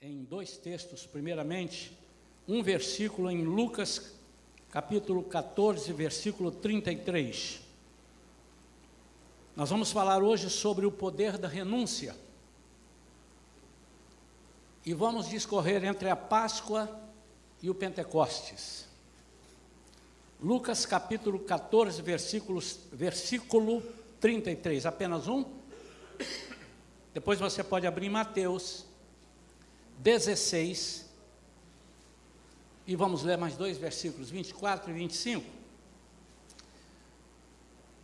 em dois textos, primeiramente, um versículo em Lucas, capítulo 14, versículo 33. Nós vamos falar hoje sobre o poder da renúncia. E vamos discorrer entre a Páscoa e o Pentecostes. Lucas capítulo 14, versículos, versículo 33, apenas um. Depois você pode abrir Mateus 16, e vamos ler mais dois versículos, 24 e 25.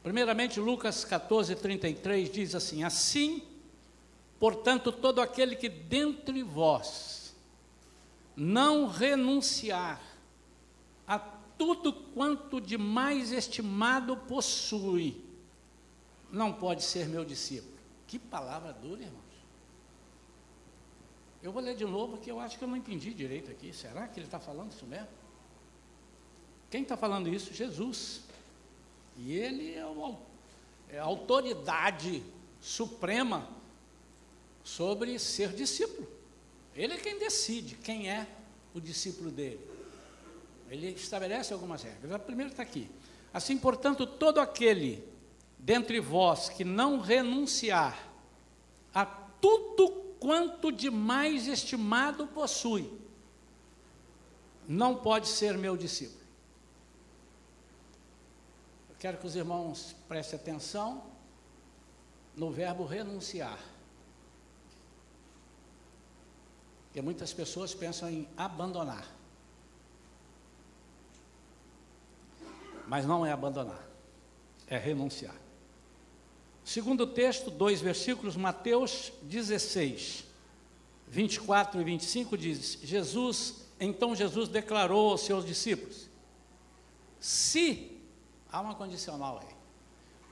Primeiramente, Lucas 14, 33 diz assim: Assim, portanto, todo aquele que dentre vós não renunciar a tudo quanto de mais estimado possui, não pode ser meu discípulo. Que palavra dura, irmãos. Eu vou ler de novo, porque eu acho que eu não entendi direito aqui. Será que ele está falando isso mesmo? Quem está falando isso? Jesus. E ele é, uma, é a autoridade suprema sobre ser discípulo. Ele é quem decide quem é o discípulo dele. Ele estabelece algumas regras. A primeira está aqui. Assim, portanto, todo aquele dentre vós que não renunciar a tudo quanto de mais estimado possui, não pode ser meu discípulo. Eu quero que os irmãos prestem atenção no verbo renunciar. Porque muitas pessoas pensam em abandonar. Mas não é abandonar, é renunciar. Segundo texto, dois versículos, Mateus 16, 24 e 25 diz: Jesus, então Jesus declarou aos seus discípulos: Se, há uma condicional aí,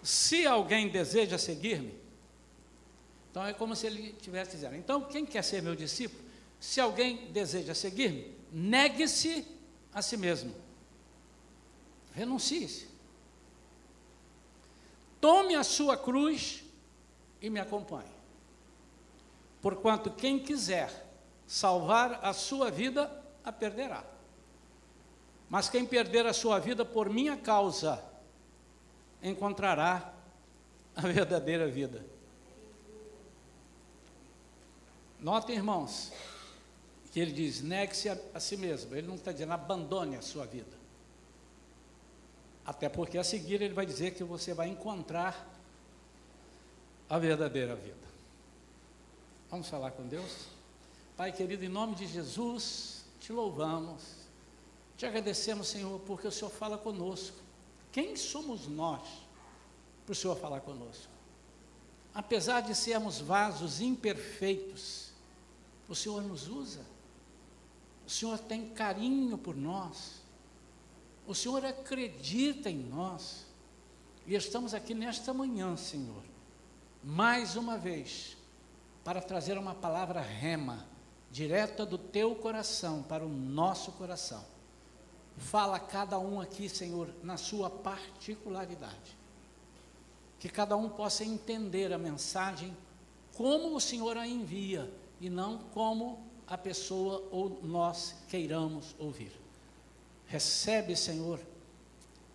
se alguém deseja seguir-me, então é como se ele estivesse dizendo: então quem quer ser meu discípulo? Se alguém deseja seguir-me, negue-se a si mesmo, renuncie-se. Tome a sua cruz e me acompanhe. Porquanto quem quiser salvar a sua vida, a perderá. Mas quem perder a sua vida por minha causa, encontrará a verdadeira vida. Notem, irmãos, que ele diz: negue-se a, a, si mesmo. Ele não está dizendo abandone a sua vida. Até porque a seguir ele vai dizer que você vai encontrar a verdadeira vida. Vamos falar com Deus? Pai querido, em nome de Jesus, te louvamos, te agradecemos, Senhor, porque o Senhor fala conosco. Quem somos nós para o Senhor falar conosco? Apesar de sermos vasos imperfeitos, o Senhor nos usa, o Senhor tem carinho por nós. O Senhor acredita em nós. E estamos aqui nesta manhã, Senhor, mais uma vez, para trazer uma palavra rema, direta do teu coração para o nosso coração. Fala cada um aqui, Senhor, na sua particularidade. Que cada um possa entender a mensagem como o Senhor a envia e não como a pessoa ou nós queiramos ouvir. Recebe, Senhor,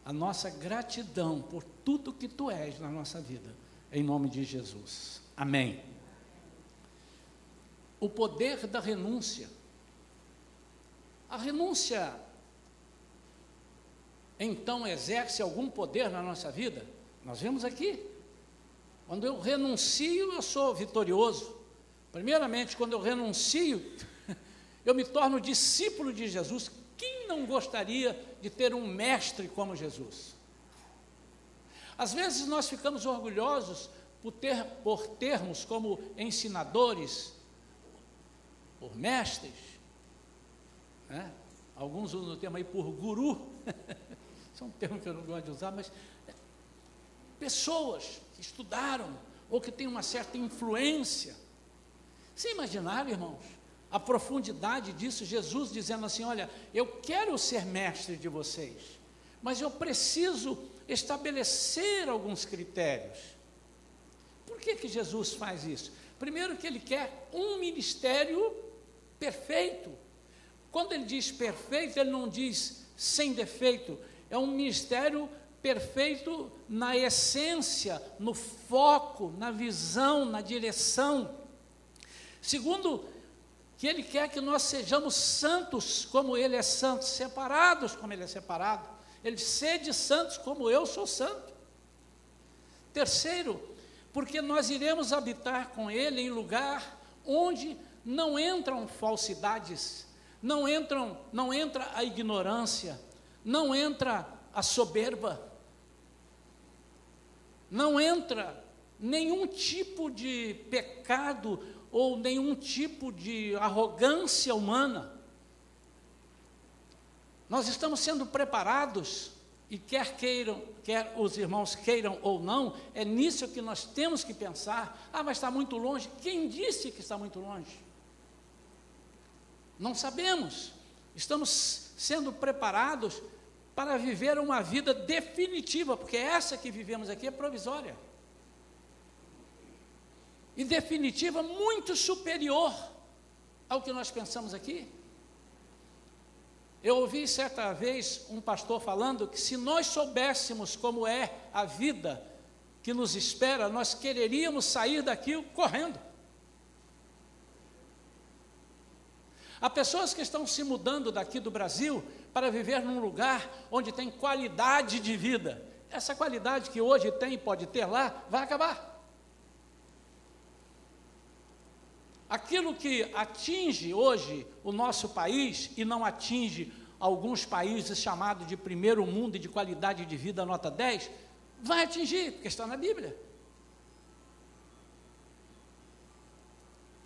a nossa gratidão por tudo que tu és na nossa vida, em nome de Jesus. Amém. O poder da renúncia. A renúncia, então, exerce algum poder na nossa vida? Nós vemos aqui. Quando eu renuncio, eu sou vitorioso. Primeiramente, quando eu renuncio, eu me torno discípulo de Jesus. Quem não gostaria de ter um mestre como Jesus? Às vezes nós ficamos orgulhosos por, ter, por termos como ensinadores, por mestres, né? alguns usam o termo aí por guru, isso é um termo que eu não gosto de usar, mas é, pessoas que estudaram ou que têm uma certa influência. Você imaginaram, irmãos? A profundidade disso, Jesus dizendo assim: Olha, eu quero ser mestre de vocês, mas eu preciso estabelecer alguns critérios. Por que, que Jesus faz isso? Primeiro, que ele quer um ministério perfeito. Quando ele diz perfeito, ele não diz sem defeito, é um ministério perfeito na essência, no foco, na visão, na direção. Segundo, que ele quer que nós sejamos santos como ele é santo, separados como ele é separado. Ele sede santos como eu sou santo. Terceiro, porque nós iremos habitar com ele em lugar onde não entram falsidades, não entram, não entra a ignorância, não entra a soberba, não entra nenhum tipo de pecado ou nenhum tipo de arrogância humana. Nós estamos sendo preparados, e quer queiram, quer os irmãos queiram ou não, é nisso que nós temos que pensar. Ah, mas está muito longe. Quem disse que está muito longe? Não sabemos. Estamos sendo preparados para viver uma vida definitiva, porque essa que vivemos aqui é provisória. E definitiva muito superior ao que nós pensamos aqui. Eu ouvi certa vez um pastor falando que se nós soubéssemos como é a vida que nos espera, nós quereríamos sair daqui correndo. Há pessoas que estão se mudando daqui do Brasil para viver num lugar onde tem qualidade de vida. Essa qualidade que hoje tem e pode ter lá, vai acabar. Aquilo que atinge hoje o nosso país e não atinge alguns países chamados de primeiro mundo e de qualidade de vida nota 10, vai atingir, porque está na Bíblia.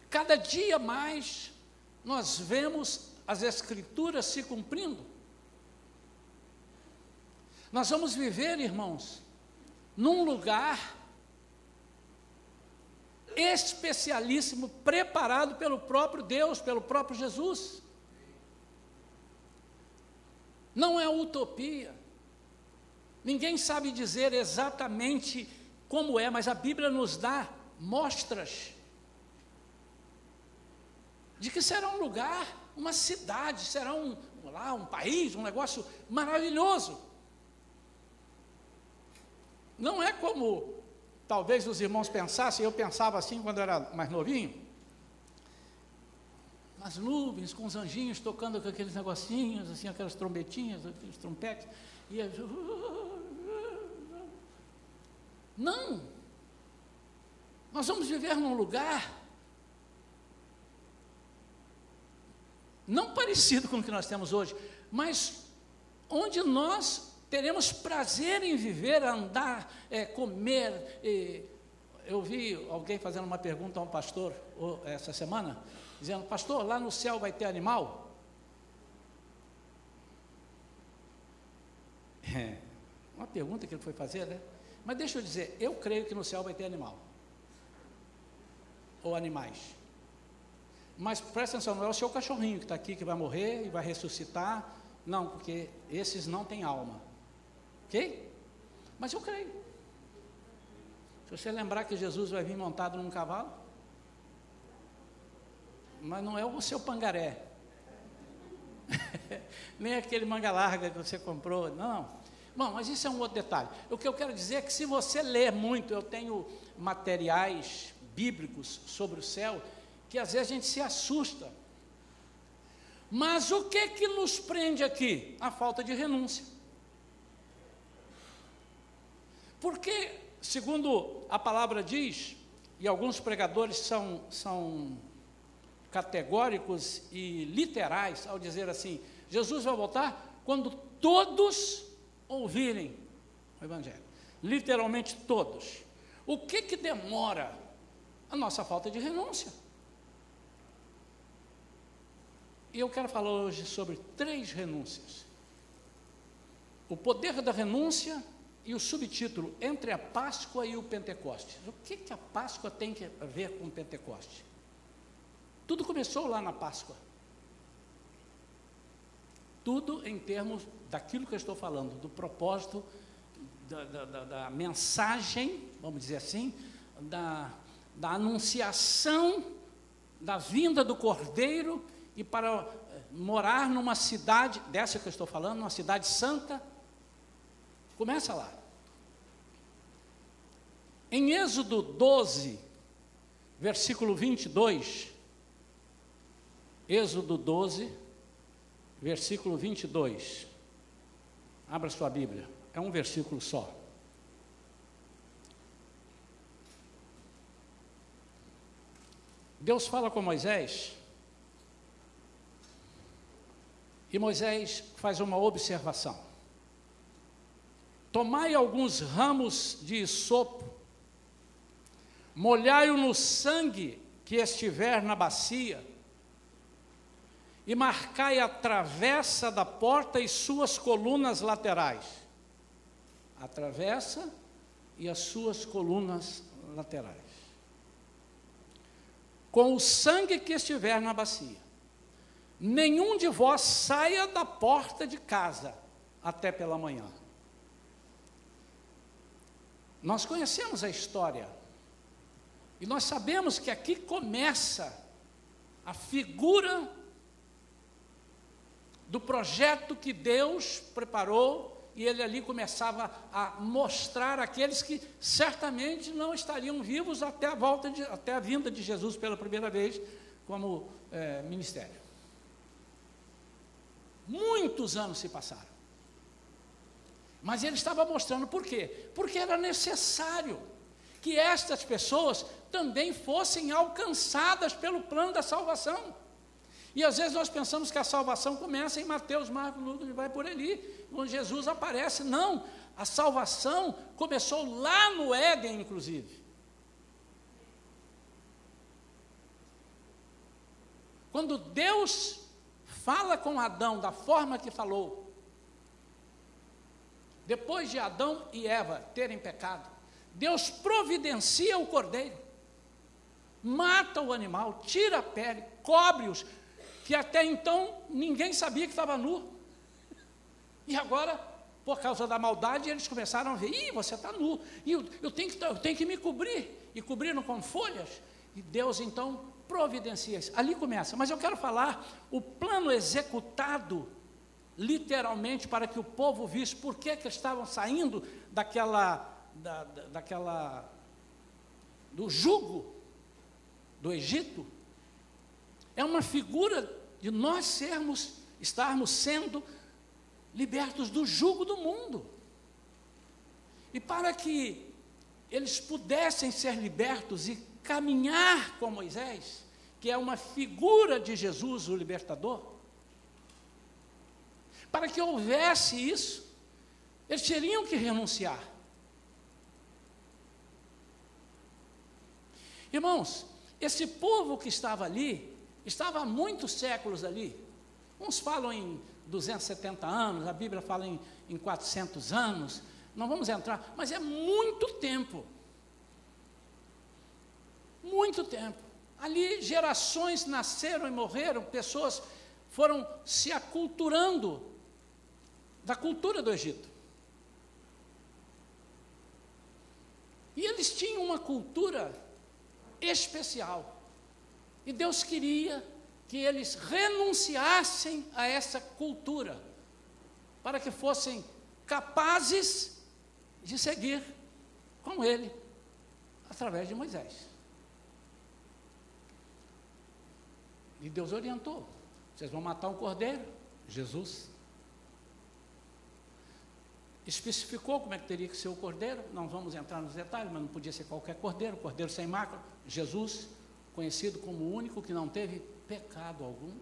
Cada dia mais nós vemos as Escrituras se cumprindo. Nós vamos viver, irmãos, num lugar especialíssimo, preparado pelo próprio Deus, pelo próprio Jesus. Não é utopia. Ninguém sabe dizer exatamente como é, mas a Bíblia nos dá mostras de que será um lugar, uma cidade, será um, lá, um país, um negócio maravilhoso. Não é como talvez os irmãos pensassem, eu pensava assim quando era mais novinho, as nuvens com os anjinhos tocando com aqueles negocinhos, assim, aquelas trombetinhas, aqueles trompetes, e não, nós vamos viver num lugar não parecido com o que nós temos hoje, mas onde nós teremos prazer em viver, andar, é, comer. E, eu vi alguém fazendo uma pergunta a um pastor essa semana, dizendo: Pastor, lá no céu vai ter animal? É, uma pergunta que ele foi fazer, né? Mas deixa eu dizer, eu creio que no céu vai ter animal. Ou animais. Mas presta atenção, não é o seu cachorrinho que está aqui que vai morrer e vai ressuscitar. Não, porque esses não têm alma. Ok? Mas eu creio. Se você lembrar que Jesus vai vir montado num cavalo, mas não é o seu pangaré, nem aquele manga larga que você comprou, não. Bom, mas isso é um outro detalhe. O que eu quero dizer é que se você ler muito, eu tenho materiais bíblicos sobre o céu, que às vezes a gente se assusta. Mas o que que nos prende aqui? A falta de renúncia. Porque, segundo a palavra diz, e alguns pregadores são, são categóricos e literais ao dizer assim: Jesus vai voltar quando todos ouvirem o Evangelho. Literalmente todos. O que que demora? A nossa falta de renúncia. E eu quero falar hoje sobre três renúncias. O poder da renúncia e o subtítulo Entre a Páscoa e o Pentecostes. O que, que a Páscoa tem a ver com o Pentecostes? Tudo começou lá na Páscoa. Tudo em termos daquilo que eu estou falando, do propósito, da, da, da, da mensagem, vamos dizer assim, da, da anunciação da vinda do Cordeiro e para morar numa cidade, dessa que eu estou falando, numa cidade santa. Começa lá. Em Êxodo 12, versículo 22, Êxodo 12, versículo 22. Abra sua Bíblia, é um versículo só. Deus fala com Moisés, e Moisés faz uma observação. Tomai alguns ramos de sopo, molhai-o no sangue que estiver na bacia, e marcai a travessa da porta e suas colunas laterais. A travessa e as suas colunas laterais com o sangue que estiver na bacia. Nenhum de vós saia da porta de casa até pela manhã. Nós conhecemos a história e nós sabemos que aqui começa a figura do projeto que Deus preparou e ele ali começava a mostrar aqueles que certamente não estariam vivos até a volta, de, até a vinda de Jesus pela primeira vez como é, ministério. Muitos anos se passaram. Mas ele estava mostrando por quê? Porque era necessário que estas pessoas também fossem alcançadas pelo plano da salvação. E às vezes nós pensamos que a salvação começa em Mateus, Marcos, Lucas e vai por ali, onde Jesus aparece. Não, a salvação começou lá no Éden, inclusive. Quando Deus fala com Adão da forma que falou, depois de Adão e Eva terem pecado, Deus providencia o cordeiro, mata o animal, tira a pele, cobre-os, que até então ninguém sabia que estava nu. E agora, por causa da maldade, eles começaram a ver: ih, você está nu, e eu, eu, tenho que, eu tenho que me cobrir. E cobriram com folhas. E Deus então providencia isso. Ali começa. Mas eu quero falar o plano executado, literalmente, para que o povo visse por que, que estavam saindo daquela, da, da, daquela, do jugo do Egito é uma figura de nós sermos, estarmos sendo libertos do jugo do mundo. E para que eles pudessem ser libertos e caminhar com Moisés, que é uma figura de Jesus, o libertador, para que houvesse isso, eles teriam que renunciar. Irmãos, esse povo que estava ali, Estava há muitos séculos ali. Uns falam em 270 anos, a Bíblia fala em, em 400 anos. Não vamos entrar, mas é muito tempo. Muito tempo. Ali gerações nasceram e morreram, pessoas foram se aculturando da cultura do Egito. E eles tinham uma cultura especial. E Deus queria que eles renunciassem a essa cultura, para que fossem capazes de seguir com Ele, através de Moisés. E Deus orientou: vocês vão matar um cordeiro, Jesus. Especificou como é que teria que ser o cordeiro, não vamos entrar nos detalhes, mas não podia ser qualquer cordeiro, cordeiro sem mácula, Jesus conhecido como o único que não teve pecado algum.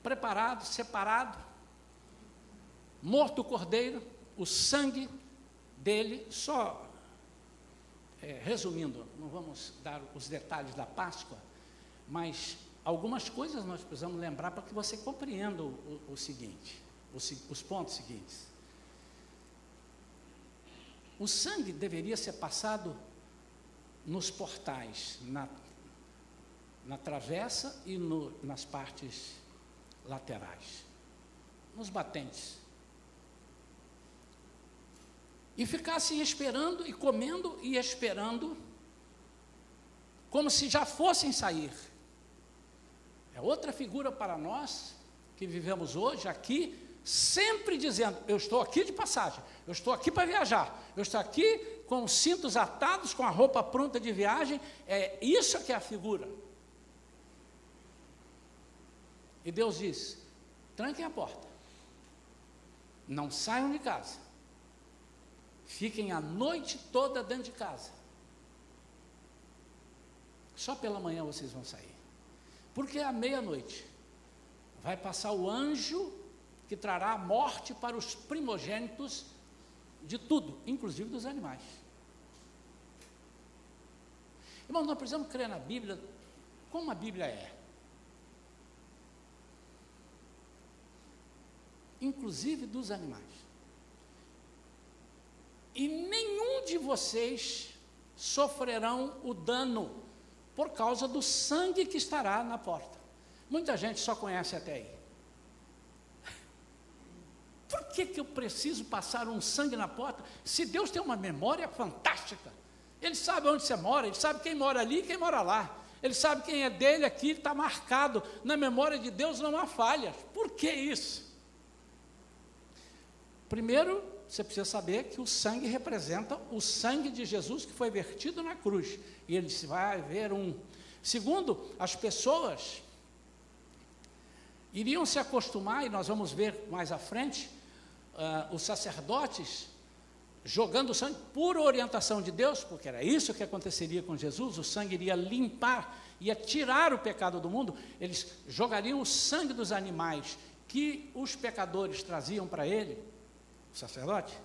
Preparado, separado, morto o cordeiro, o sangue dele, só é, resumindo, não vamos dar os detalhes da Páscoa, mas algumas coisas nós precisamos lembrar para que você compreenda o, o, o seguinte, os, os pontos seguintes. O sangue deveria ser passado nos portais, na, na travessa e no, nas partes laterais, nos batentes. E ficassem esperando e comendo e esperando como se já fossem sair. É outra figura para nós que vivemos hoje aqui, sempre dizendo: Eu estou aqui de passagem, eu estou aqui para viajar, eu estou aqui com os cintos atados, com a roupa pronta de viagem. É isso que é a figura. E Deus diz: tranquem a porta, não saiam de casa, fiquem a noite toda dentro de casa. Só pela manhã vocês vão sair. Porque à meia-noite vai passar o anjo que trará morte para os primogênitos de tudo, inclusive dos animais. Irmão, nós precisamos crer na Bíblia como a Bíblia é. Inclusive dos animais. E nenhum de vocês sofrerão o dano por causa do sangue que estará na porta. Muita gente só conhece até aí. Por que, que eu preciso passar um sangue na porta se Deus tem uma memória fantástica? Ele sabe onde você mora, ele sabe quem mora ali e quem mora lá. Ele sabe quem é dele aqui, está marcado. Na memória de Deus não há falhas. Por que isso? Primeiro, você precisa saber que o sangue representa o sangue de Jesus que foi vertido na cruz. E ele disse: vai haver um. Segundo, as pessoas iriam se acostumar, e nós vamos ver mais à frente, uh, os sacerdotes jogando sangue por orientação de Deus, porque era isso que aconteceria com Jesus, o sangue iria limpar, ia tirar o pecado do mundo, eles jogariam o sangue dos animais que os pecadores traziam para ele, sacerdote,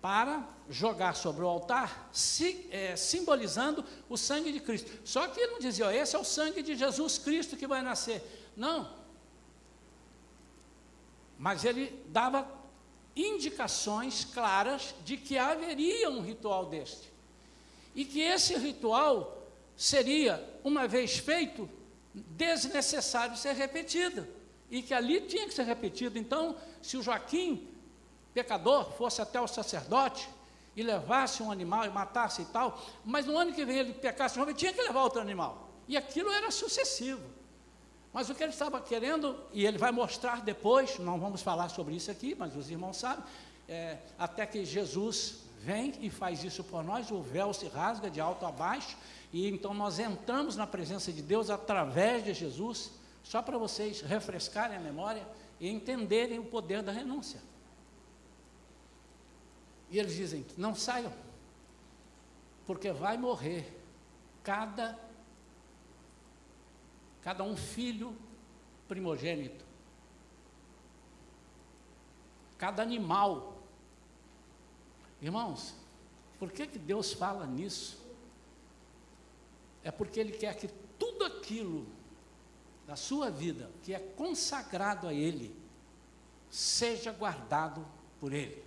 para jogar sobre o altar, si, é, simbolizando o sangue de Cristo. Só que ele não dizia, ó, esse é o sangue de Jesus Cristo que vai nascer. Não. Mas ele dava indicações claras de que haveria um ritual deste. E que esse ritual seria, uma vez feito, desnecessário ser repetido. E que ali tinha que ser repetido. Então, se o Joaquim pecador fosse até o sacerdote e levasse um animal e matasse e tal, mas no ano que vem ele pecasse, tinha que levar outro animal. E aquilo era sucessivo. Mas o que ele estava querendo, e ele vai mostrar depois, não vamos falar sobre isso aqui, mas os irmãos sabem, é, até que Jesus vem e faz isso por nós, o véu se rasga de alto a baixo, e então nós entramos na presença de Deus através de Jesus, só para vocês refrescarem a memória e entenderem o poder da renúncia. E eles dizem: não saiam, porque vai morrer cada, cada um filho primogênito, cada animal. Irmãos, por que, que Deus fala nisso? É porque Ele quer que tudo aquilo da sua vida que é consagrado a Ele seja guardado por Ele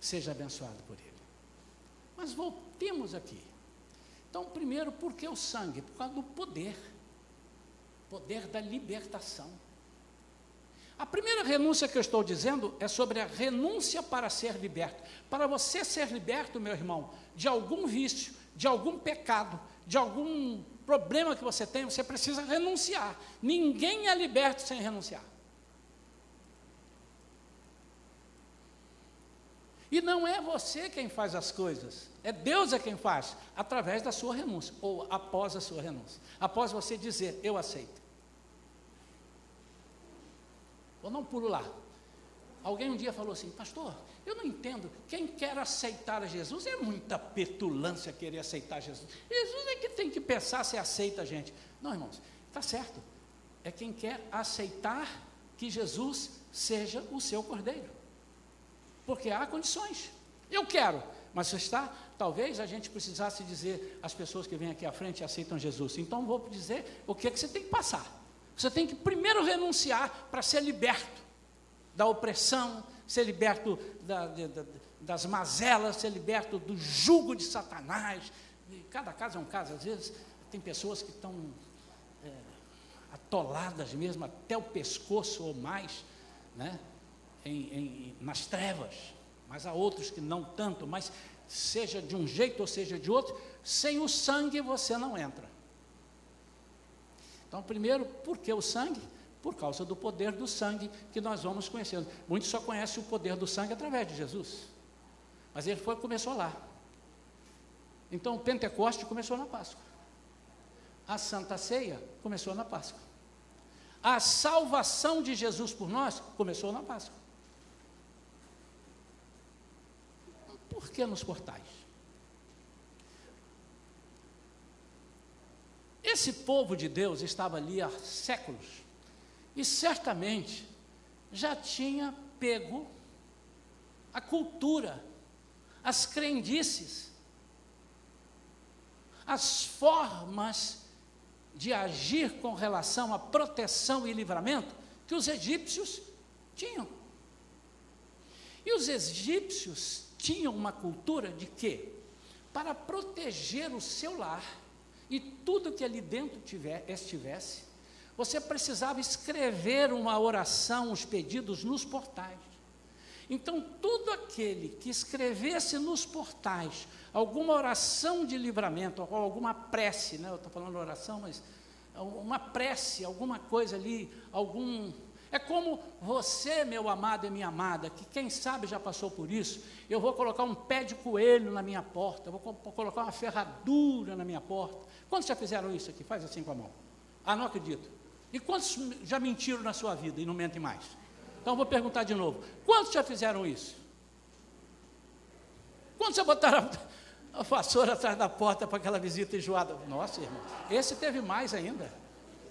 seja abençoado por Ele. Mas voltemos aqui. Então, primeiro, por que o sangue? Por causa do poder poder da libertação. A primeira renúncia que eu estou dizendo é sobre a renúncia para ser liberto. Para você ser liberto, meu irmão, de algum vício, de algum pecado, de algum problema que você tem, você precisa renunciar. Ninguém é liberto sem renunciar. E não é você quem faz as coisas, é Deus é quem faz, através da sua renúncia, ou após a sua renúncia. Após você dizer, eu aceito. Ou não pulo lá. Alguém um dia falou assim, pastor, eu não entendo, quem quer aceitar a Jesus é muita petulância querer aceitar Jesus. Jesus é que tem que pensar se aceita a gente. Não, irmãos, está certo. É quem quer aceitar que Jesus seja o seu cordeiro porque há condições. Eu quero, mas está, talvez a gente precisasse dizer às pessoas que vêm aqui à frente e aceitam Jesus. Então vou dizer o que, é que você tem que passar. Você tem que primeiro renunciar para ser liberto da opressão, ser liberto da, da, das mazelas, ser liberto do jugo de Satanás. Cada caso é um caso, às vezes tem pessoas que estão é, atoladas mesmo até o pescoço ou mais, né? Em, em, nas trevas, mas há outros que não tanto, mas seja de um jeito ou seja de outro, sem o sangue você não entra. Então, primeiro, por que o sangue? Por causa do poder do sangue que nós vamos conhecendo. Muitos só conhecem o poder do sangue através de Jesus. Mas ele foi, começou lá. Então, o Pentecoste começou na Páscoa. A Santa Ceia começou na Páscoa. A salvação de Jesus por nós começou na Páscoa. Por que nos portais? Esse povo de Deus estava ali há séculos e certamente já tinha pego a cultura, as crendices, as formas de agir com relação à proteção e livramento que os egípcios tinham. E os egípcios tinham uma cultura de que, para proteger o seu lar e tudo que ali dentro tiver, estivesse, você precisava escrever uma oração, os pedidos nos portais. Então, todo aquele que escrevesse nos portais alguma oração de livramento, alguma prece, né? eu estou falando oração, mas uma prece, alguma coisa ali, algum. É como você, meu amado e minha amada, que quem sabe já passou por isso. Eu vou colocar um pé de coelho na minha porta, vou colocar uma ferradura na minha porta. Quantos já fizeram isso aqui? Faz assim com a mão. Ah, não acredito. E quantos já mentiram na sua vida e não mentem mais? Então vou perguntar de novo: quantos já fizeram isso? Quantos já botaram a vassoura atrás da porta para aquela visita enjoada? Nossa, irmão, esse teve mais ainda.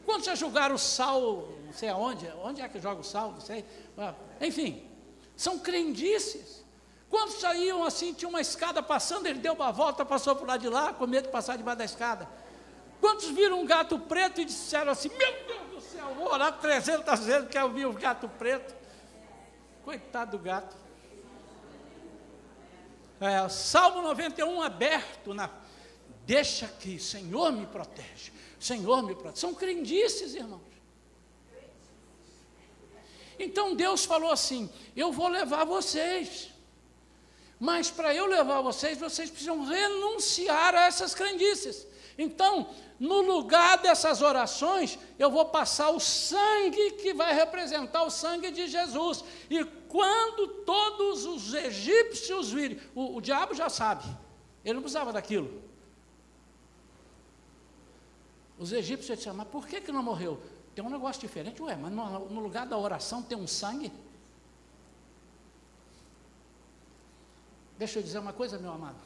Quantos já jogaram sal, não sei aonde, onde é que joga o sal, não sei. Ah, enfim, são crendices. Quantos saíam assim, tinha uma escada passando, ele deu uma volta, passou por lá de lá, com medo de passar debaixo da escada. Quantos viram um gato preto e disseram assim: Meu Deus do céu, vou orar 300 vezes que eu vi o gato preto? Coitado do gato. É, Salmo 91 aberto na. Deixa que, Senhor me protege, Senhor me protege. São crendices, irmãos. Então Deus falou assim: Eu vou levar vocês. Mas para eu levar vocês, vocês precisam renunciar a essas crendices. Então, no lugar dessas orações, eu vou passar o sangue que vai representar o sangue de Jesus. E quando todos os egípcios virem, o, o diabo já sabe, ele não precisava daquilo. Os egípcios disseram, mas por que, que não morreu? Tem um negócio diferente, ué, mas no, no lugar da oração tem um sangue? Deixa eu dizer uma coisa, meu amado.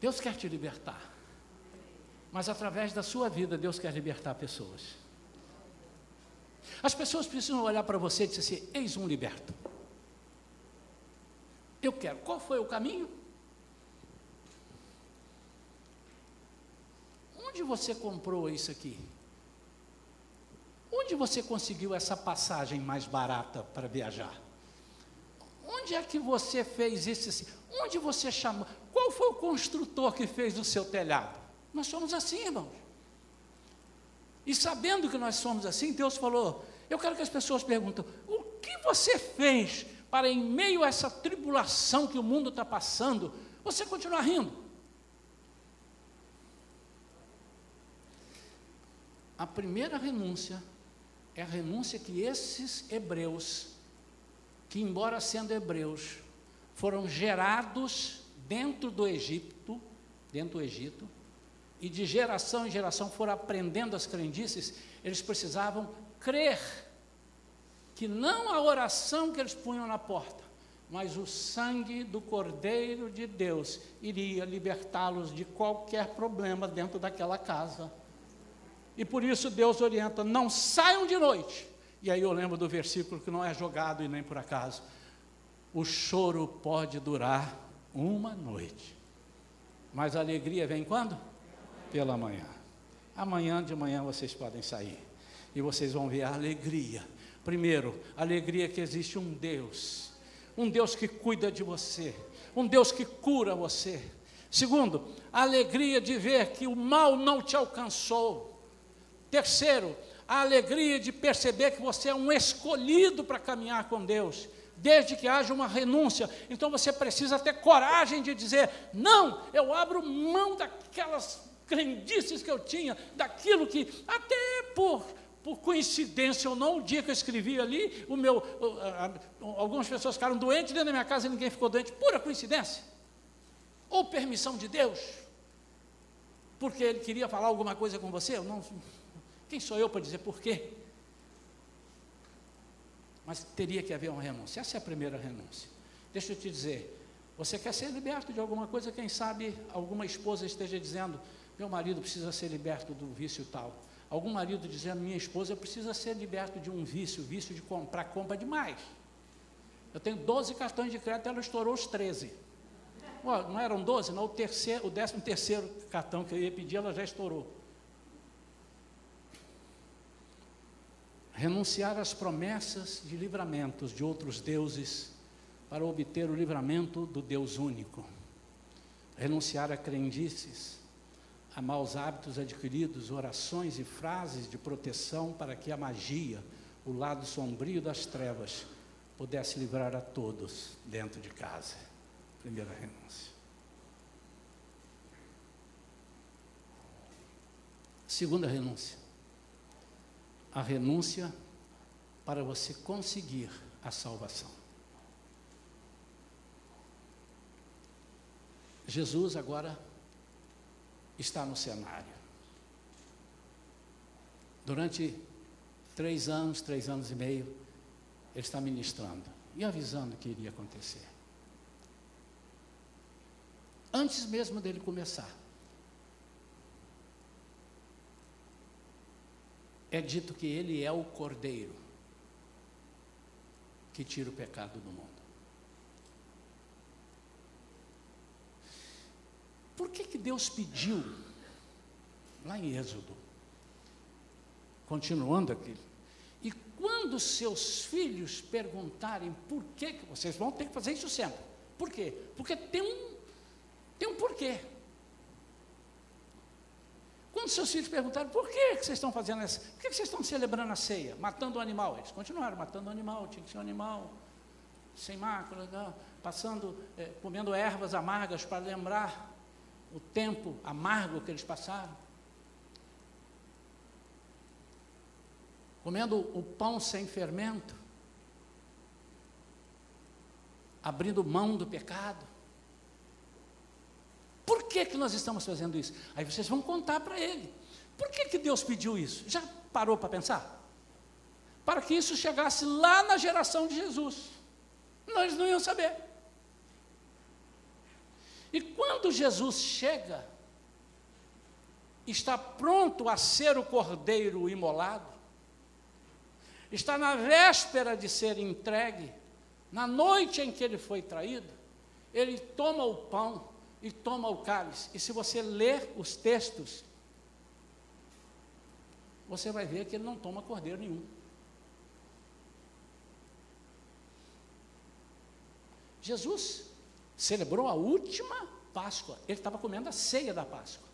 Deus quer te libertar. Mas através da sua vida, Deus quer libertar pessoas. As pessoas precisam olhar para você e dizer assim: eis um liberto. Eu quero. Qual foi o caminho? Onde você comprou isso aqui? Onde você conseguiu essa passagem mais barata para viajar? Onde é que você fez isso assim? Onde você chamou? Qual foi o construtor que fez o seu telhado? Nós somos assim, irmãos. E sabendo que nós somos assim, Deus falou: Eu quero que as pessoas perguntem: O que você fez para, em meio a essa tribulação que o mundo está passando, você continuar rindo? A primeira renúncia é a renúncia que esses hebreus, que embora sendo hebreus, foram gerados dentro do Egito, dentro do Egito, e de geração em geração foram aprendendo as crendices, eles precisavam crer que não a oração que eles punham na porta, mas o sangue do Cordeiro de Deus iria libertá-los de qualquer problema dentro daquela casa. E por isso Deus orienta: não saiam de noite. E aí eu lembro do versículo que não é jogado e nem por acaso. O choro pode durar uma noite, mas a alegria vem quando? pela manhã. Amanhã de manhã vocês podem sair e vocês vão ver a alegria. Primeiro, a alegria que existe um Deus, um Deus que cuida de você, um Deus que cura você. Segundo, a alegria de ver que o mal não te alcançou. Terceiro, a alegria de perceber que você é um escolhido para caminhar com Deus. desde que haja uma renúncia. Então você precisa ter coragem de dizer: não, eu abro mão daquelas crendices que eu tinha, daquilo que, até por, por coincidência ou não, o dia que eu escrevi ali, o meu, algumas pessoas ficaram doentes dentro da minha casa e ninguém ficou doente, pura coincidência. Ou permissão de Deus, porque ele queria falar alguma coisa com você, eu não, quem sou eu para dizer por quê? Mas teria que haver uma renúncia. Essa é a primeira renúncia. Deixa eu te dizer, você quer ser liberto de alguma coisa, quem sabe alguma esposa esteja dizendo, meu marido precisa ser liberto do vício tal. Algum marido dizendo, minha esposa precisa ser liberto de um vício, vício de comprar, compra demais. Eu tenho 12 cartões de crédito, ela estourou os 13. não eram 12, não, o, terceiro, o décimo terceiro cartão que eu ia pedir, ela já estourou. Renunciar às promessas de livramentos de outros deuses para obter o livramento do Deus único, renunciar a crendices, a maus hábitos adquiridos, orações e frases de proteção para que a magia, o lado sombrio das trevas, pudesse livrar a todos dentro de casa. Primeira renúncia. Segunda renúncia a renúncia para você conseguir a salvação. Jesus agora está no cenário. Durante três anos, três anos e meio, ele está ministrando e avisando o que iria acontecer. Antes mesmo dele começar, é dito que ele é o cordeiro que tira o pecado do mundo. Por que, que Deus pediu, lá em Êxodo, continuando aqui, e quando seus filhos perguntarem por que, vocês vão ter que fazer isso sempre. Por quê? Porque tem um, tem um porquê. Quando seus filhos perguntaram, por que, vocês estão fazendo isso? Por que, vocês estão celebrando a ceia? Matando o animal? Eles continuaram matando o animal, tinha que ser um animal sem mácula, né? passando, é, comendo ervas amargas para lembrar o tempo amargo que eles passaram. Comendo o pão sem fermento, abrindo mão do pecado. Por que, que nós estamos fazendo isso? Aí vocês vão contar para ele. Por que, que Deus pediu isso? Já parou para pensar? Para que isso chegasse lá na geração de Jesus. Nós não iam saber. E quando Jesus chega, está pronto a ser o cordeiro imolado, está na véspera de ser entregue, na noite em que ele foi traído, ele toma o pão, e toma o cálice. E se você ler os textos, você vai ver que ele não toma cordeiro nenhum. Jesus celebrou a última Páscoa. Ele estava comendo a ceia da Páscoa.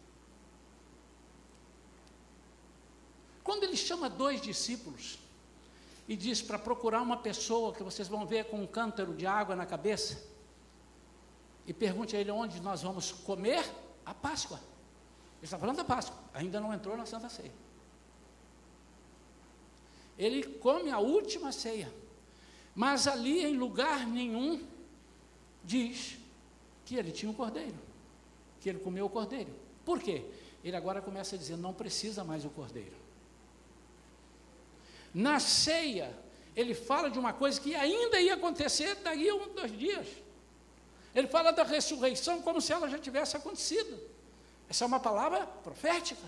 Quando ele chama dois discípulos e diz para procurar uma pessoa que vocês vão ver com um cântaro de água na cabeça, e pergunte a ele onde nós vamos comer a Páscoa. Ele está falando da Páscoa, ainda não entrou na Santa Ceia. Ele come a última ceia, mas ali em lugar nenhum diz que ele tinha um cordeiro, que ele comeu o cordeiro. Por quê? Ele agora começa a dizer: não precisa mais o cordeiro. Na ceia, ele fala de uma coisa que ainda ia acontecer daqui a um, dois dias. Ele fala da ressurreição como se ela já tivesse acontecido. Essa é uma palavra profética.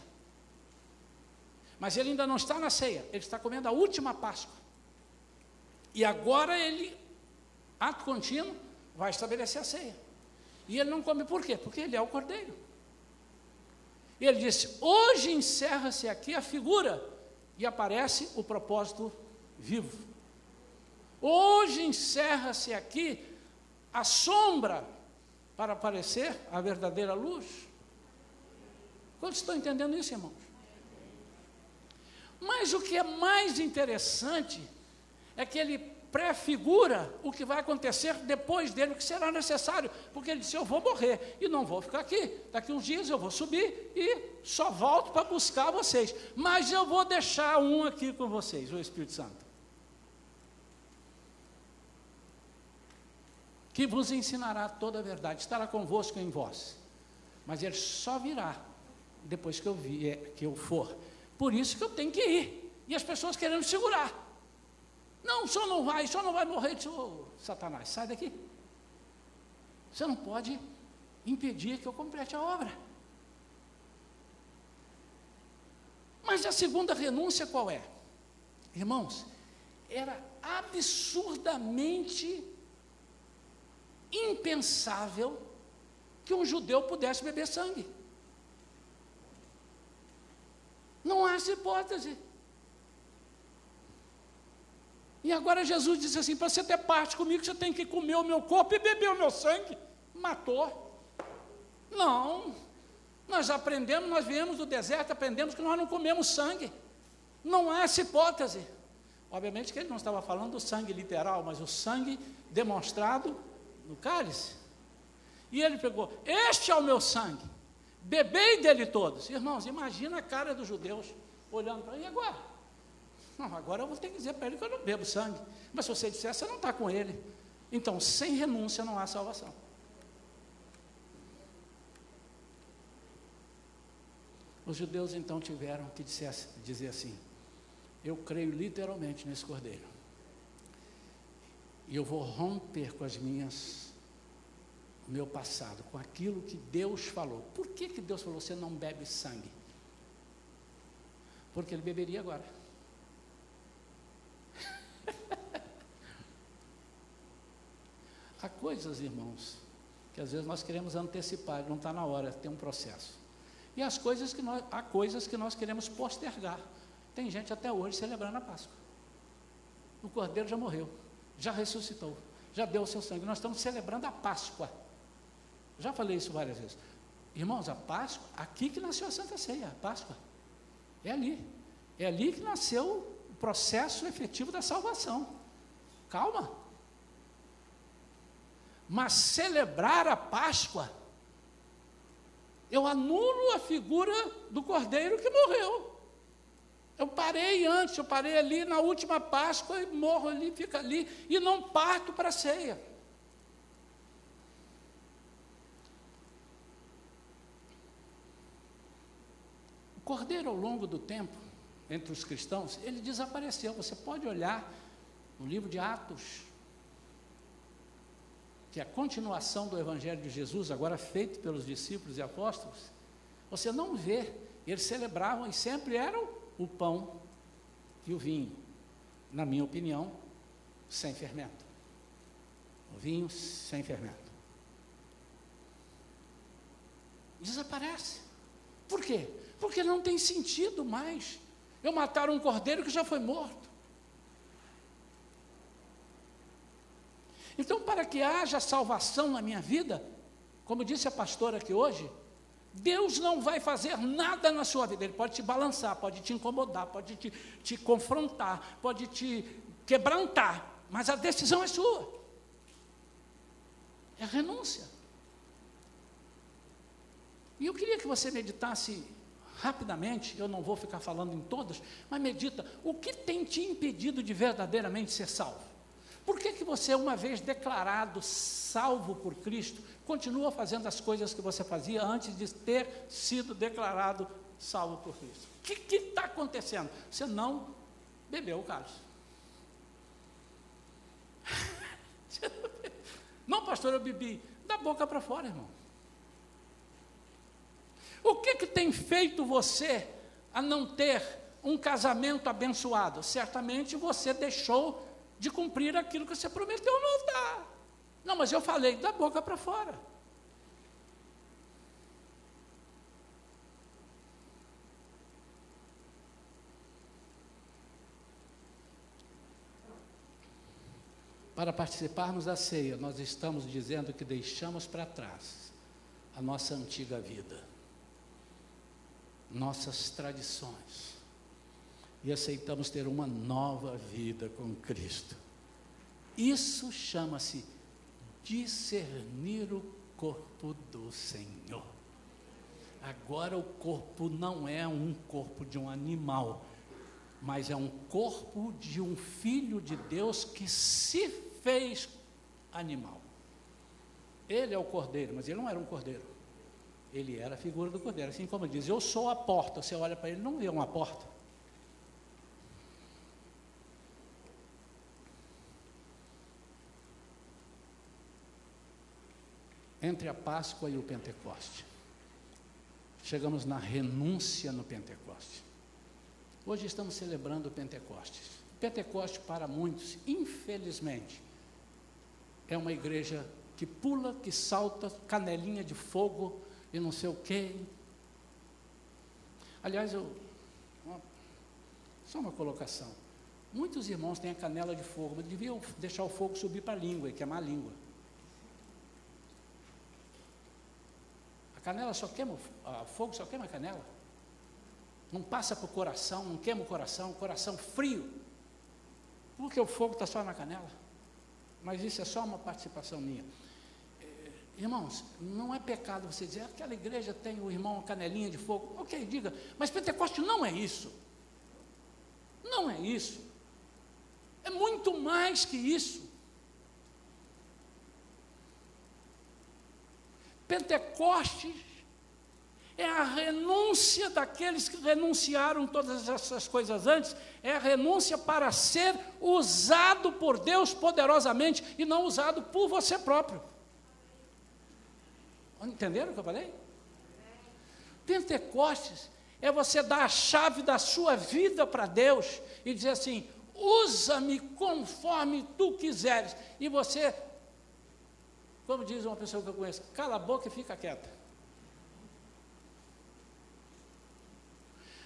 Mas ele ainda não está na ceia, ele está comendo a última Páscoa. E agora ele, ato contínuo, vai estabelecer a ceia. E ele não come por quê? Porque ele é o cordeiro. E ele disse: hoje encerra-se aqui a figura e aparece o propósito vivo. Hoje encerra-se aqui a sombra para aparecer a verdadeira luz. Quantos estão entendendo isso, irmãos? Mas o que é mais interessante é que ele prefigura o que vai acontecer depois dele, o que será necessário, porque ele disse: Eu vou morrer e não vou ficar aqui. Daqui uns dias eu vou subir e só volto para buscar vocês. Mas eu vou deixar um aqui com vocês, o Espírito Santo. Que vos ensinará toda a verdade, estará convosco em vós. Mas ele só virá depois que eu, vier, que eu for. Por isso que eu tenho que ir. E as pessoas querendo segurar. Não, senhor não vai, senhor não vai morrer. Disse, oh, Satanás, sai daqui. Você não pode impedir que eu complete a obra. Mas a segunda renúncia qual é? Irmãos, era absurdamente impensável que um judeu pudesse beber sangue. Não há essa hipótese. E agora Jesus disse assim: para você ter parte comigo, você tem que comer o meu corpo e beber o meu sangue. Matou. Não. Nós aprendemos, nós viemos do deserto, aprendemos que nós não comemos sangue. Não há essa hipótese. Obviamente que ele não estava falando do sangue literal, mas o sangue demonstrado no cálice. E ele pegou: Este é o meu sangue, bebei dele todos. Irmãos, imagina a cara dos judeus olhando para ele agora. Não, agora eu vou ter que dizer para ele que eu não bebo sangue. Mas se você disser, você não está com ele. Então, sem renúncia não há salvação. Os judeus então tiveram que dizer assim: Eu creio literalmente nesse cordeiro. E eu vou romper com as minhas, o meu passado, com aquilo que Deus falou. Por que, que Deus falou: Você não bebe sangue? Porque ele beberia agora. Há coisas, irmãos, que às vezes nós queremos antecipar, não está na hora, tem um processo. E as coisas que nós, há coisas que nós queremos postergar. Tem gente até hoje celebrando a Páscoa. O Cordeiro já morreu, já ressuscitou, já deu o seu sangue. Nós estamos celebrando a Páscoa. Já falei isso várias vezes. Irmãos, a Páscoa, aqui que nasceu a Santa Ceia, a Páscoa. É ali. É ali que nasceu o processo efetivo da salvação. Calma. Mas celebrar a Páscoa, eu anulo a figura do cordeiro que morreu. Eu parei antes, eu parei ali na última Páscoa e morro ali, fica ali, e não parto para a ceia. O cordeiro, ao longo do tempo, entre os cristãos, ele desapareceu. Você pode olhar no livro de Atos, que é a continuação do Evangelho de Jesus, agora feito pelos discípulos e apóstolos, você não vê, eles celebravam e sempre eram o pão e o vinho, na minha opinião, sem fermento. O vinho sem fermento. Desaparece. Por quê? Porque não tem sentido mais. Eu matar um cordeiro que já foi morto. Então, para que haja salvação na minha vida, como disse a pastora aqui hoje, Deus não vai fazer nada na sua vida. Ele pode te balançar, pode te incomodar, pode te, te confrontar, pode te quebrantar, mas a decisão é sua. É renúncia. E eu queria que você meditasse rapidamente, eu não vou ficar falando em todas, mas medita, o que tem te impedido de verdadeiramente ser salvo? Por que, que você, uma vez declarado salvo por Cristo, continua fazendo as coisas que você fazia antes de ter sido declarado salvo por Cristo? O que está acontecendo? Você não bebeu o cálice. Não, pastor, eu bebi. Da boca para fora, irmão. O que, que tem feito você a não ter um casamento abençoado? Certamente você deixou de cumprir aquilo que você prometeu no altar. Não, mas eu falei da boca para fora. Para participarmos da ceia, nós estamos dizendo que deixamos para trás a nossa antiga vida, nossas tradições, e aceitamos ter uma nova vida com Cristo. Isso chama-se discernir o corpo do Senhor. Agora o corpo não é um corpo de um animal, mas é um corpo de um filho de Deus que se fez animal. Ele é o cordeiro, mas ele não era um cordeiro. Ele era a figura do cordeiro. Assim como diz, eu sou a porta. Você olha para ele, não vê uma porta. Entre a Páscoa e o Pentecoste. Chegamos na renúncia no Pentecoste. Hoje estamos celebrando o Pentecostes. Pentecoste, para muitos, infelizmente, é uma igreja que pula, que salta, canelinha de fogo e não sei o quê. Aliás, eu, só uma colocação. Muitos irmãos têm a canela de fogo, mas deviam deixar o fogo subir para a língua e queimar a língua. Canela só queima, o fogo só queima canela. Não passa para o coração, não queima o coração, coração frio. Porque o fogo está só na canela. Mas isso é só uma participação minha. É, irmãos, não é pecado você dizer, aquela igreja tem o irmão canelinha de fogo. Ok, diga, mas Pentecoste não é isso. Não é isso. É muito mais que isso. Pentecostes é a renúncia daqueles que renunciaram todas essas coisas antes, é a renúncia para ser usado por Deus poderosamente e não usado por você próprio. Entenderam o que eu falei? Pentecostes é você dar a chave da sua vida para Deus e dizer assim: usa-me conforme tu quiseres. E você, como diz uma pessoa que eu conheço, cala a boca e fica quieta.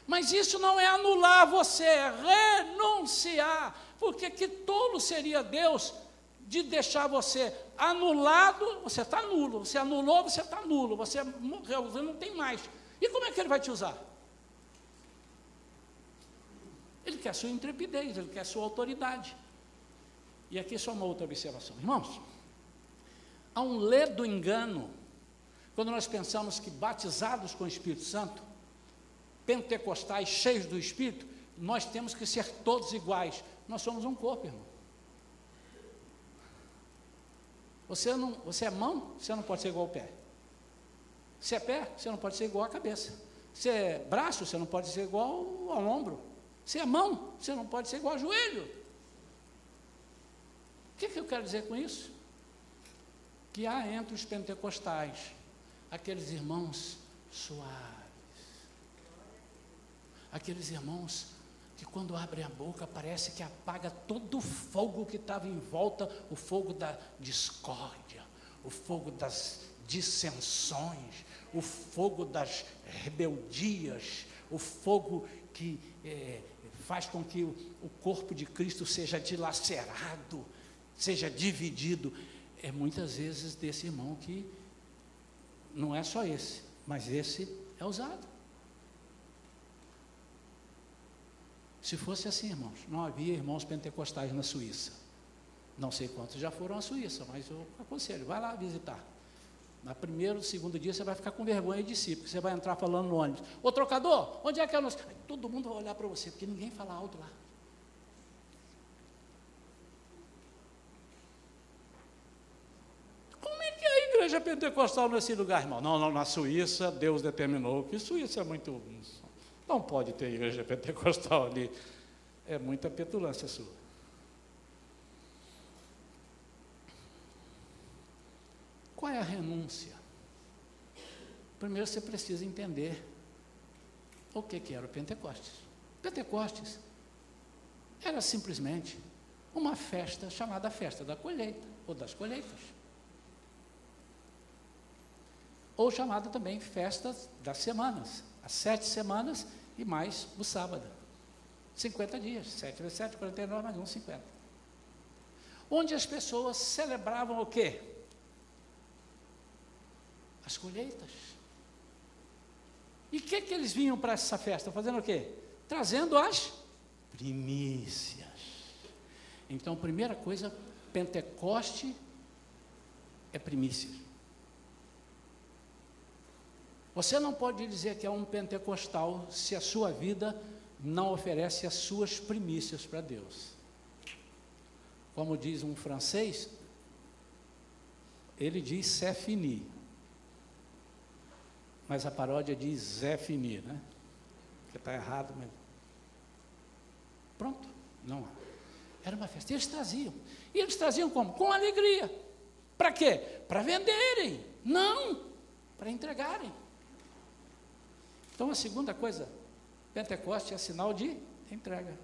Mas isso não é anular você, é renunciar. Porque que tolo seria Deus de deixar você anulado, você está nulo, você anulou, você está nulo, você morreu, você não tem mais. E como é que ele vai te usar? Ele quer sua intrepidez, ele quer sua autoridade. E aqui só uma outra observação. Irmãos, há um ledo engano quando nós pensamos que batizados com o Espírito Santo, pentecostais cheios do Espírito, nós temos que ser todos iguais. Nós somos um corpo, irmão. Você, não, você é mão, você não pode ser igual ao pé. Você é pé, você não pode ser igual à cabeça. Você é braço, você não pode ser igual ao ombro. Você é mão, você não pode ser igual ao joelho. O que, que eu quero dizer com isso? Que há entre os pentecostais aqueles irmãos suaves aqueles irmãos que quando abrem a boca parece que apaga todo o fogo que estava em volta, o fogo da discórdia, o fogo das dissensões, o fogo das rebeldias, o fogo que é, faz com que o, o corpo de Cristo seja dilacerado, seja dividido. É muitas vezes desse irmão que não é só esse, mas esse é usado. Se fosse assim, irmãos, não havia irmãos pentecostais na Suíça. Não sei quantos já foram à Suíça, mas eu aconselho, vai lá visitar. Na primeiro, segundo dia, você vai ficar com vergonha de si, porque você vai entrar falando no ônibus. Ô trocador, onde é que é o nosso? Todo mundo vai olhar para você, porque ninguém fala alto lá. Como é que é a igreja pentecostal nesse lugar, irmão? Não, não, na Suíça, Deus determinou que Suíça é muito não pode ter igreja pentecostal ali. É muita petulância sua. Qual é a renúncia? Primeiro você precisa entender o que, que era o Pentecostes. Pentecostes era simplesmente uma festa chamada festa da colheita, ou das colheitas. Ou chamada também festa das semanas as sete semanas e mais o sábado. 50 dias, 7 vezes 7, 49, mais um, 50. Onde as pessoas celebravam o quê? As colheitas. E o que, que eles vinham para essa festa? Fazendo o quê? Trazendo as primícias. Então, primeira coisa, Pentecoste é primícia. Você não pode dizer que é um pentecostal se a sua vida não oferece as suas primícias para Deus. Como diz um francês, ele diz c'est fini. Mas a paródia diz Zé fini, né? Que está errado mesmo. Pronto, não Era uma festa. Eles traziam. E eles traziam como? Com alegria. Para quê? Para venderem. Não, para entregarem. Então a segunda coisa, Pentecoste é sinal de entrega.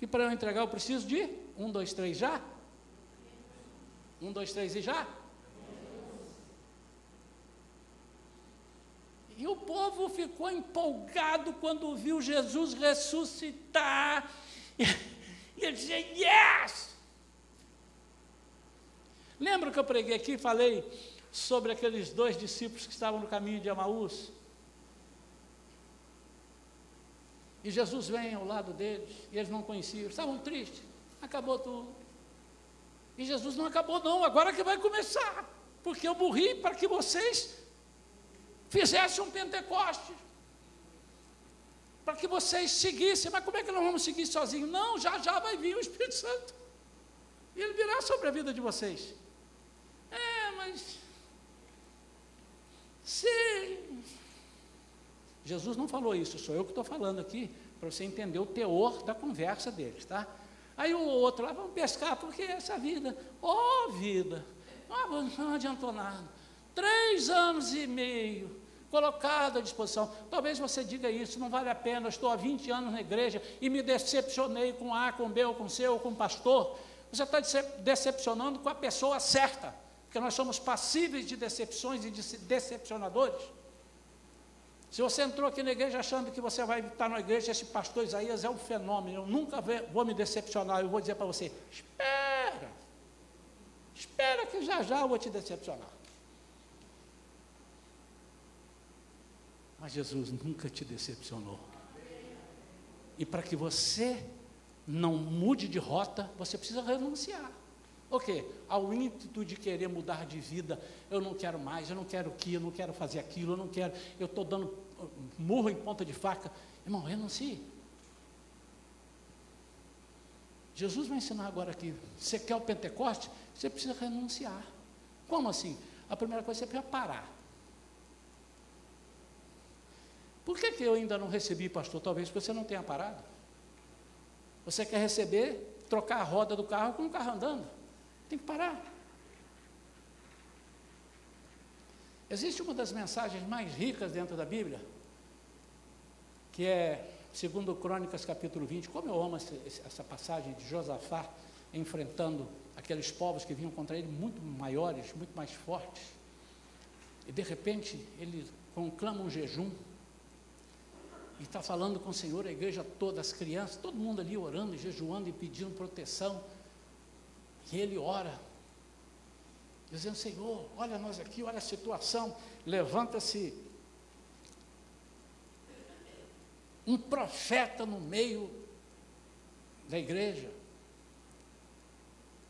E para eu entregar eu preciso de um, dois, três, já? Um, dois, três e já? E o povo ficou empolgado quando viu Jesus ressuscitar. E, ele dizia, yes! Lembra que eu preguei aqui e falei sobre aqueles dois discípulos que estavam no caminho de Amaús? E Jesus vem ao lado deles, e eles não conheciam, estavam tristes, acabou tudo. E Jesus não acabou, não, agora que vai começar, porque eu morri para que vocês fizesse um Pentecoste, para que vocês seguissem, mas como é que nós vamos seguir sozinhos? Não, já já vai vir o Espírito Santo, e ele virá sobre a vida de vocês. É, mas. Se. Jesus não falou isso, sou eu que estou falando aqui, para você entender o teor da conversa deles, tá? Aí o outro lá, vamos pescar, porque essa vida, ó oh, vida, não, adiantou nada. Três anos e meio colocado à disposição. Talvez você diga isso, não vale a pena, eu estou há 20 anos na igreja e me decepcionei com A, com B, ou com C, ou com o pastor. Você está decepcionando com a pessoa certa, porque nós somos passíveis de decepções e de decepcionadores. Se você entrou aqui na igreja achando que você vai estar na igreja, esse pastor Isaías é um fenômeno, eu nunca vou me decepcionar, eu vou dizer para você: espera, espera que já já eu vou te decepcionar. Mas Jesus nunca te decepcionou. E para que você não mude de rota, você precisa renunciar. O quê? Ao ímpeto de querer mudar de vida, eu não quero mais, eu não quero aquilo, eu não quero fazer aquilo, eu não quero, eu estou dando uh, murro em ponta de faca. Irmão, renuncie. Jesus vai ensinar agora aqui. Você quer o Pentecoste? Você precisa renunciar. Como assim? A primeira coisa você precisa parar. Por que, que eu ainda não recebi, pastor? Talvez porque você não tenha parado. Você quer receber, trocar a roda do carro com o carro andando. Tem que parar. Existe uma das mensagens mais ricas dentro da Bíblia, que é, segundo Crônicas capítulo 20, como eu amo essa passagem de Josafá enfrentando aqueles povos que vinham contra ele muito maiores, muito mais fortes. E de repente ele conclama um jejum e está falando com o Senhor, a igreja toda, as crianças, todo mundo ali orando, jejuando e pedindo proteção. E ele ora, dizendo: Senhor, olha nós aqui, olha a situação. Levanta-se um profeta no meio da igreja,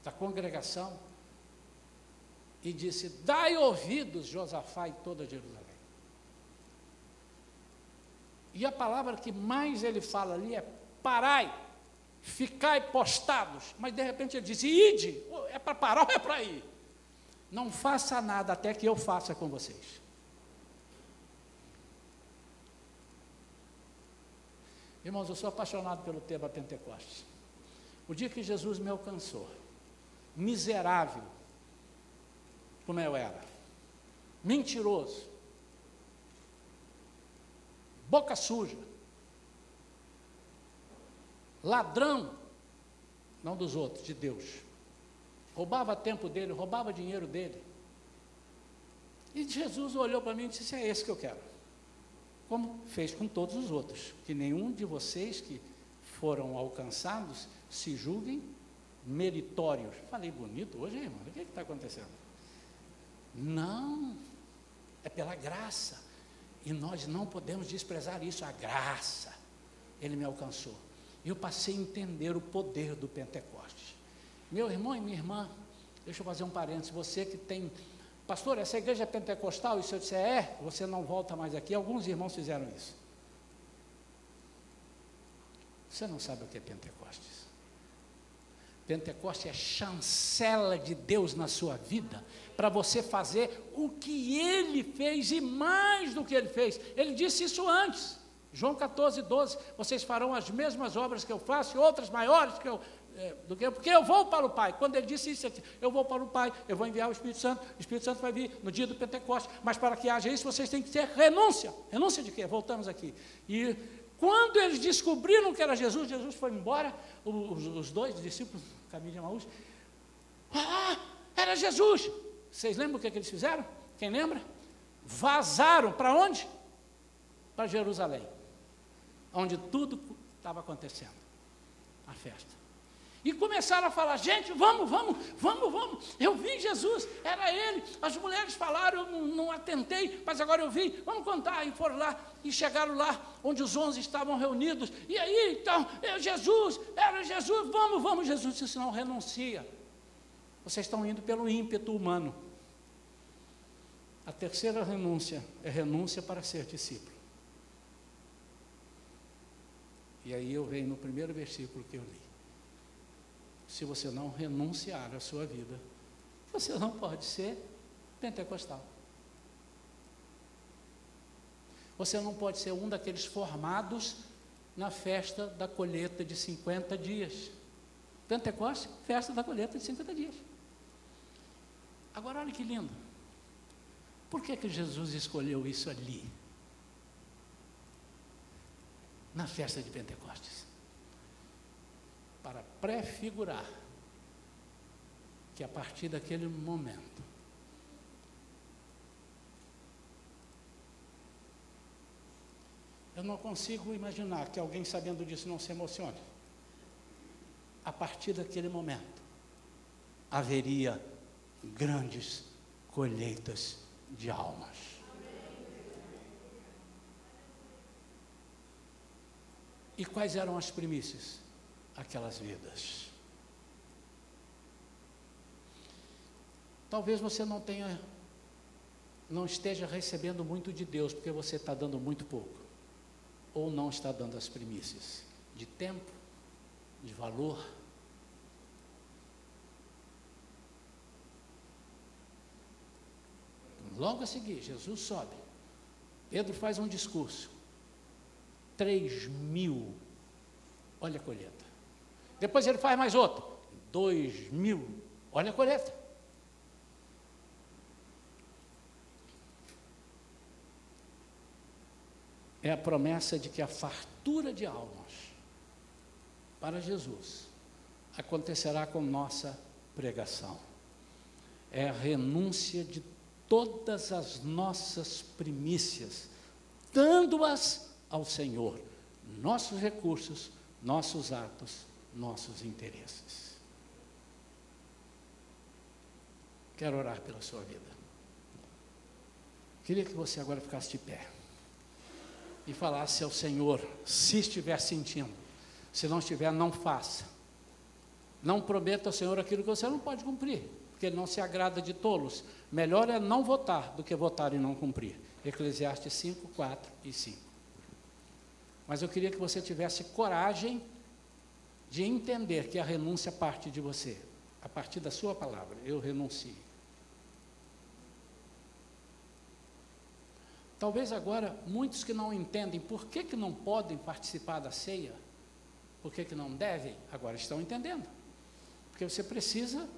da congregação, e disse: Dai ouvidos, Josafá e toda Jerusalém. E a palavra que mais ele fala ali é parai, ficai postados. Mas de repente ele diz: ide, é para parar ou é para ir? Não faça nada até que eu faça com vocês. Irmãos, eu sou apaixonado pelo tema Pentecostes. O dia que Jesus me alcançou, miserável, como eu era, mentiroso, boca suja, ladrão, não dos outros, de Deus. Roubava tempo dele, roubava dinheiro dele. E Jesus olhou para mim e disse: É esse que eu quero. Como fez com todos os outros. Que nenhum de vocês que foram alcançados se julguem meritórios. Falei bonito hoje, irmão. O que está acontecendo? Não, é pela graça. E nós não podemos desprezar isso, a graça. Ele me alcançou. Eu passei a entender o poder do Pentecostes. Meu irmão e minha irmã, deixa eu fazer um parênteses, você que tem, pastor, essa igreja é pentecostal, e se eu disser é, você não volta mais aqui, alguns irmãos fizeram isso. Você não sabe o que é Pentecostes. Pentecostes é chancela de Deus na sua vida, para você fazer o que ele fez e mais do que ele fez. Ele disse isso antes. João 14, 12, vocês farão as mesmas obras que eu faço e outras maiores que eu, é, do que porque eu vou para o Pai. Quando ele disse isso, aqui, eu vou para o Pai, eu vou enviar o Espírito Santo, o Espírito Santo vai vir no dia do Pentecostes, mas para que haja isso, vocês têm que ter renúncia. Renúncia de quê? Voltamos aqui. E quando eles descobriram que era Jesus, Jesus foi embora, os, os dois discípulos, caminho de Maús, ah, era Jesus. Vocês lembram o que, é que eles fizeram? Quem lembra? Vazaram para onde? Para Jerusalém onde tudo estava acontecendo, a festa. E começaram a falar, gente, vamos, vamos, vamos, vamos. Eu vi Jesus, era ele. As mulheres falaram, eu não, não atentei, mas agora eu vi. Vamos contar. E foram lá e chegaram lá onde os onze estavam reunidos. E aí, então, é Jesus, era Jesus, vamos, vamos. Jesus disse: não, renuncia. Vocês estão indo pelo ímpeto humano. A terceira renúncia é renúncia para ser discípulo. E aí eu venho no primeiro versículo que eu li. Se você não renunciar à sua vida, você não pode ser pentecostal. Você não pode ser um daqueles formados na festa da colheita de 50 dias. Pentecostes, festa da colheita de 50 dias. Agora olha que lindo. Por que, que Jesus escolheu isso ali? Na festa de Pentecostes. Para prefigurar que a partir daquele momento, eu não consigo imaginar que alguém sabendo disso não se emocione. A partir daquele momento, haveria grandes colheitas de almas. E quais eram as primícias? Aquelas vidas. Talvez você não tenha, não esteja recebendo muito de Deus, porque você está dando muito pouco. Ou não está dando as primícias de tempo, de valor. Logo a seguir, Jesus sobe. Pedro faz um discurso. 3 mil. Olha a colheita. Depois ele faz mais outro. 2 mil. Olha a colheita. É a promessa de que a fartura de almas para Jesus acontecerá com nossa pregação. É a renúncia de todas as nossas primícias, dando-as ao Senhor nossos recursos, nossos atos, nossos interesses. Quero orar pela sua vida. Queria que você agora ficasse de pé e falasse ao Senhor, se estiver sentindo. Se não estiver, não faça. Não prometa ao Senhor aquilo que você não pode cumprir, porque Ele não se agrada de tolos. Melhor é não votar do que votar e não cumprir. Eclesiastes 5, 4 e 5. Mas eu queria que você tivesse coragem de entender que a renúncia parte de você, a partir da sua palavra. Eu renuncio. Talvez agora muitos que não entendem por que, que não podem participar da ceia, por que, que não devem, agora estão entendendo. Porque você precisa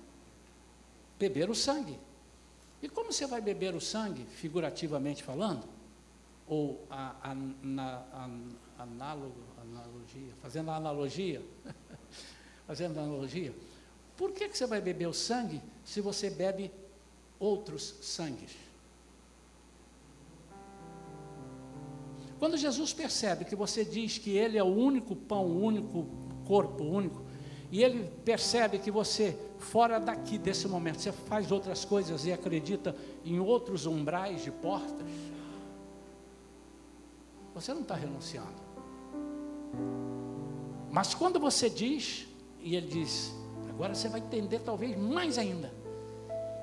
beber o sangue. E como você vai beber o sangue, figurativamente falando? Ou a, a, na, a, análogo, analogia, fazendo a analogia, fazendo a analogia, por que, que você vai beber o sangue se você bebe outros sangues? Quando Jesus percebe que você diz que Ele é o único pão, o único corpo, único, e Ele percebe que você, fora daqui desse momento, você faz outras coisas e acredita em outros umbrais de portas, você não está renunciando. Mas quando você diz, e ele diz, agora você vai entender talvez mais ainda,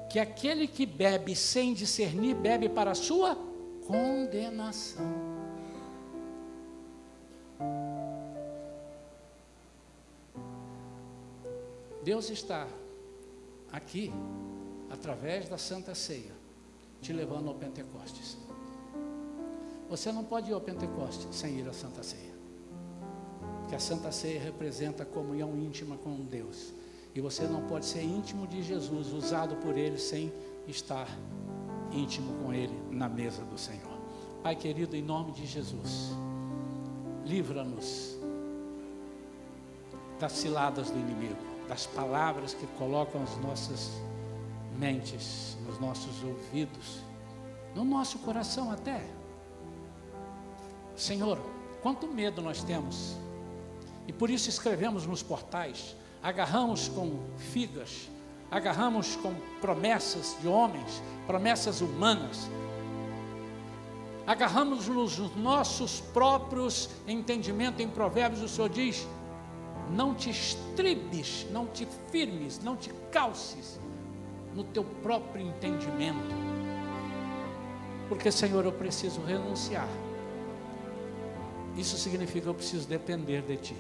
que aquele que bebe sem discernir, bebe para a sua condenação. Deus está aqui, através da Santa Ceia, te levando ao Pentecostes. Você não pode ir ao Pentecostes sem ir à Santa Ceia. Porque a Santa Ceia representa a comunhão íntima com Deus. E você não pode ser íntimo de Jesus, usado por Ele, sem estar íntimo com Ele na mesa do Senhor. Pai querido, em nome de Jesus, livra-nos das ciladas do inimigo das palavras que colocam as nossas mentes, nos nossos ouvidos, no nosso coração até. Senhor, quanto medo nós temos, e por isso escrevemos nos portais, agarramos com figas, agarramos com promessas de homens, promessas humanas, agarramos nos nossos próprios entendimentos. Em Provérbios, o Senhor diz: não te estribes, não te firmes, não te calces no teu próprio entendimento. Porque, Senhor, eu preciso renunciar. Isso significa que eu preciso depender de Ti.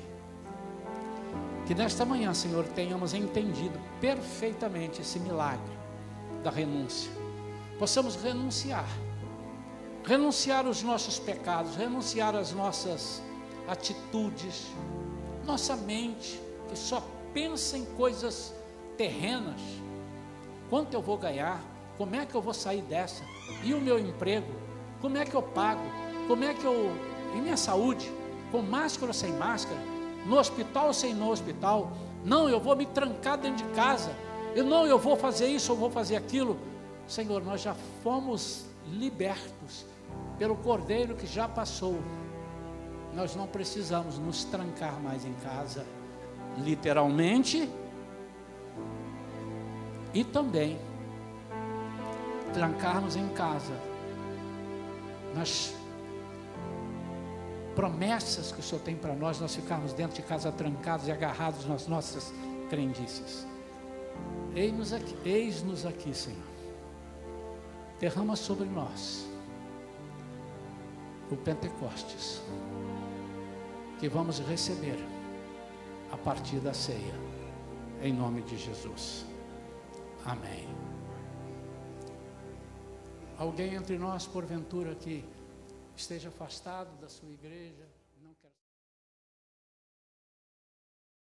Que nesta manhã, Senhor, tenhamos entendido perfeitamente esse milagre da renúncia. Possamos renunciar. Renunciar os nossos pecados, renunciar as nossas atitudes, nossa mente, que só pensa em coisas terrenas. Quanto eu vou ganhar? Como é que eu vou sair dessa? E o meu emprego? Como é que eu pago? Como é que eu. E minha saúde? Com máscara ou sem máscara? No hospital sem no hospital? Não, eu vou me trancar dentro de casa. Eu não, eu vou fazer isso, eu vou fazer aquilo. Senhor, nós já fomos libertos pelo Cordeiro que já passou nós não precisamos nos trancar mais em casa, literalmente, e também trancarmos em casa nas promessas que o Senhor tem para nós, nós ficarmos dentro de casa trancados e agarrados nas nossas crendices. Eis-nos aqui, eis-nos aqui, Senhor. Derrama sobre nós o Pentecostes que vamos receber a partir da ceia, em nome de Jesus. Amém. Alguém entre nós, porventura, que esteja afastado da sua igreja,